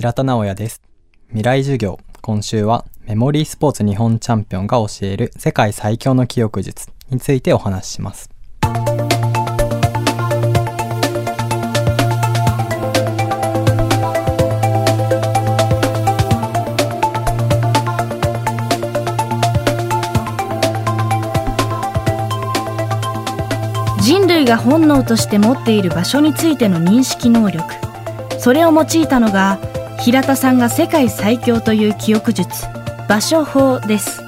平田直也です。未来授業。今週はメモリースポーツ日本チャンピオンが教える世界最強の記憶術についてお話しします。人類が本能として持っている場所についての認識能力それを用いたのが平田さんが世界最強という記憶術場所法です。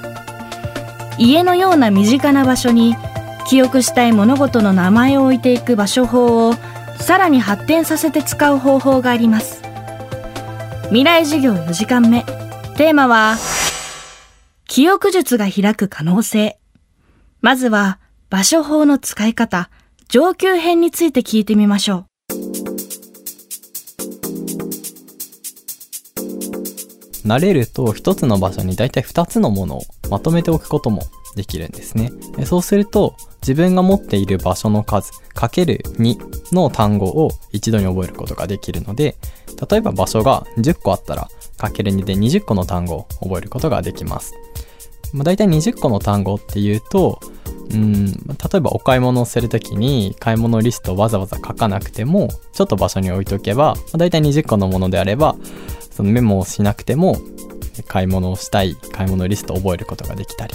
家のような身近な場所に記憶したい物事の名前を置いていく場所法をさらに発展させて使う方法があります。未来授業4時間目。テーマは記憶術が開く可能性。まずは場所法の使い方上級編について聞いてみましょう。慣れると一つの場所に大体二つのものをまとめておくこともできるんですね。そうすると自分が持っている場所の数かける2の単語を一度に覚えることができるので例えば場所が10個あったらかける2で20個の単語を覚えることができます。まあ、大体20個の単語っていうとうん例えばお買い物をするときに買い物リストをわざわざ書かなくてもちょっと場所に置いとけば、まあ、大体20個のものであればそのメモをしなくても買い物をしたい買い物リストを覚えることができたり。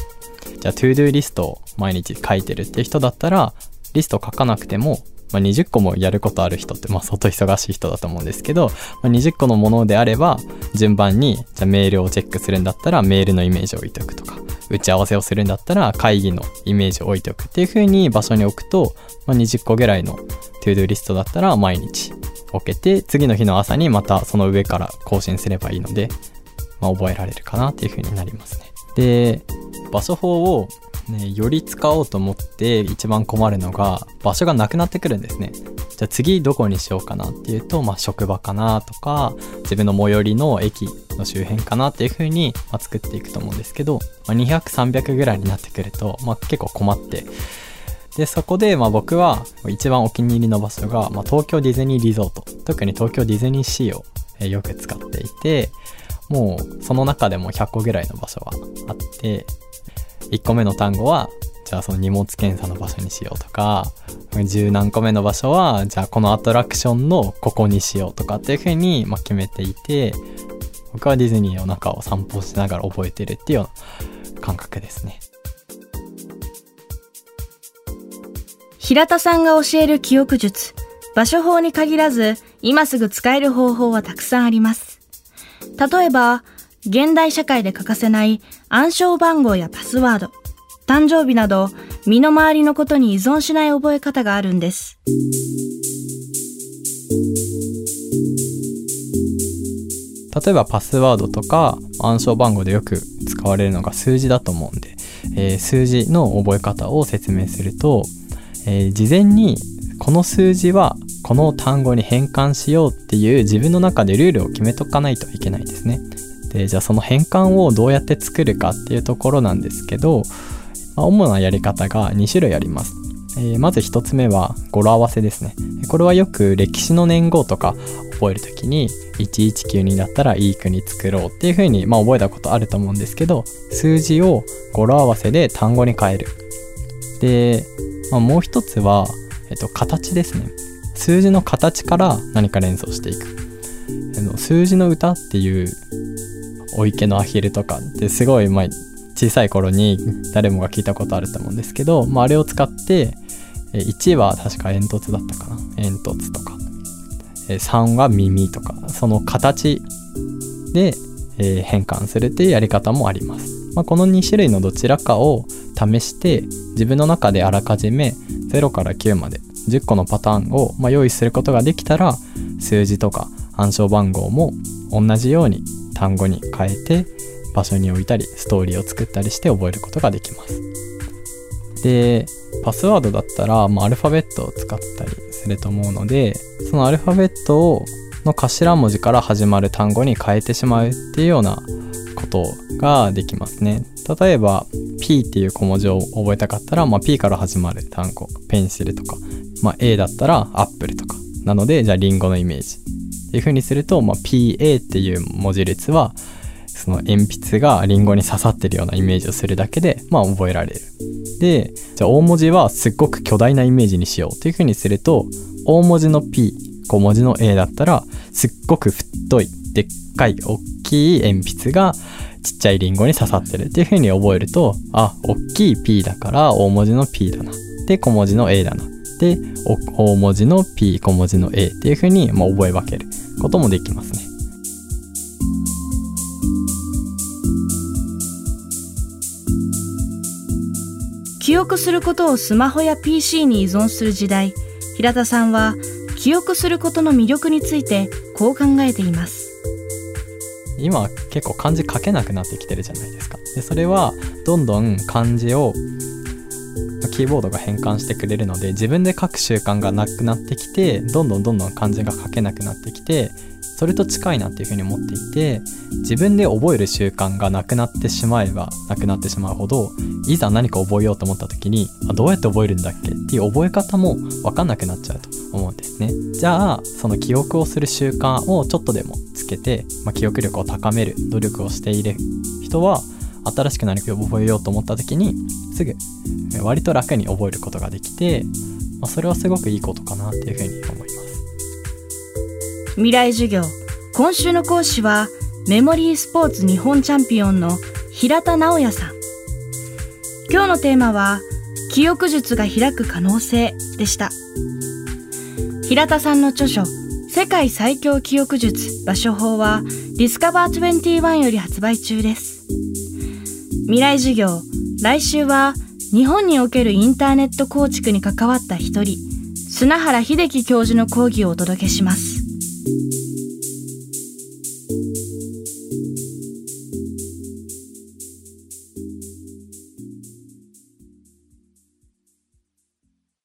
じゃあ ToDo リストを毎日書いてるっていう人だったらリスト書かなくても、まあ、20個もやることある人ってまあ相当忙しい人だと思うんですけど、まあ、20個のものであれば順番にじゃあメールをチェックするんだったらメールのイメージを置いておくとか打ち合わせをするんだったら会議のイメージを置いておくっていう風に場所に置くと、まあ、20個ぐらいの ToDo リストだったら毎日置けて次の日の朝にまたその上から更新すればいいので、まあ、覚えられるかなっていう風になりますね。で場所法を、ね、より使おうと思って一番困るのが場所がなくなってくるんですね。じゃあ次どこにしようかなっていうと、まあ、職場かなとか自分の最寄りの駅の周辺かなっていう風に、作っていくと思うんですけど、まあ、200300ぐらいになってくると、まあ、結構困ってでそこでまあ僕は一番お気に入りの場所が、まあ、東京ディズニーリゾート特に東京ディズニーシーをよく使っていてもうその中でも100個ぐらいの場所はあって1個目の単語はじゃあその荷物検査の場所にしようとか十何個目の場所はじゃあこのアトラクションのここにしようとかっていう風にま決めていて僕はディズニーの中を散歩しながら覚えてるっていうような感覚ですね。平田さんが教える記憶術。場所法に限らず今すぐ使える方法はたくさんあります。例えば現代社会で欠かせない暗証番号やパスワード。誕生日など身の回りのことに依存しない覚え方があるんです。例えばパスワードとか暗証番号でよく使われるのが数字だと思うんで、えー、数字の覚え方を説明するとえー、事前にこの数字はこの単語に変換しようっていう自分の中でルールを決めとかないといけないですね。でじゃあその変換をどうやって作るかっていうところなんですけど、まあ、主なやり方が2種類あります。えー、まず1つ目は語呂合わせですね。これはよく歴史の年号とか覚える時に1192だったらいい国作ろうっていう風にまあ覚えたことあると思うんですけど数字を語呂合わせで単語に変える。でまあ、もう一つは、えっと、形ですね。数字の形から何か連想していく。あの数字の歌っていうお池のアヒルとかってすごい、まあ、小さい頃に誰もが聞いたことあると思うんですけど、まあ、あれを使って1は確か煙突だったかな煙突とか3は耳とかその形で変換するっていうやり方もあります。まあ、この2種類のどちらかを試して自分の中であらかじめ0から9まで10個のパターンを、ま、用意することができたら数字とか暗証番号も同じように単語に変えて場所に置いたりストーリーを作ったりして覚えることができます。でパスワードだったら、まあ、アルファベットを使ったりすると思うのでそのアルファベットをの頭文字から始まる単語に変えてしまうっていうようなことができますね。例えば P っていう小文字を覚えたかったら、まあ、P から始まる単語ペンシルとか、まあ、A だったらアップルとか。なのでじゃあリンゴのイメージ。っていう風にすると、まあ、PA っていう文字列はその鉛筆がリンゴに刺さってるようなイメージをするだけで、まあ、覚えられる。で、じゃあ大文字はすっごく巨大なイメージにしよう。っていう風にすると、大文字の P、小文字の A だったら、すっごく太い、でっかい、大きい鉛筆がちっちゃいリンゴに刺さってるっていう風に覚えると、あ、大きい P だから大文字の P だな。で、小文字の A だな。で、大文字の P、小文字の A っていう風に、まあ、覚え分けることもできますね。記憶することをスマホや PC に依存する時代平田さんは記憶することの魅力についてこう考えています今結構漢字書けなくなってきてるじゃないですか。でそれはどんどん漢字をキーボードが変換してくれるので自分で書く習慣がなくなってきてどんどんどんどん漢字が書けなくなってきてそれと近いなっていうふうに思っていて自分で覚える習慣がなくなってしまえばなくなってしまうほどいざ何か覚えようと思った時にあどうやって覚えるんだっけ？っていう覚え方も分かんなくなっちゃうと。思うんですね。じゃあその記憶をする習慣をちょっとでもつけて、まあ、記憶力を高める努力をしている人は新しく何か覚えようと思った時にすぐ割と楽に覚えることができて、まあ、それはすごくいいことかなっていうふうに思います。未来授業。今週の講師はメモリースポーツ日本チャンピオンの平田直也さん。今日のテーマは記憶術が開く可能性でした。平田さんの著書世界最強記憶術場所法はディスカバー21より発売中です未来授業来週は日本におけるインターネット構築に関わった一人砂原秀樹教授の講義をお届けします。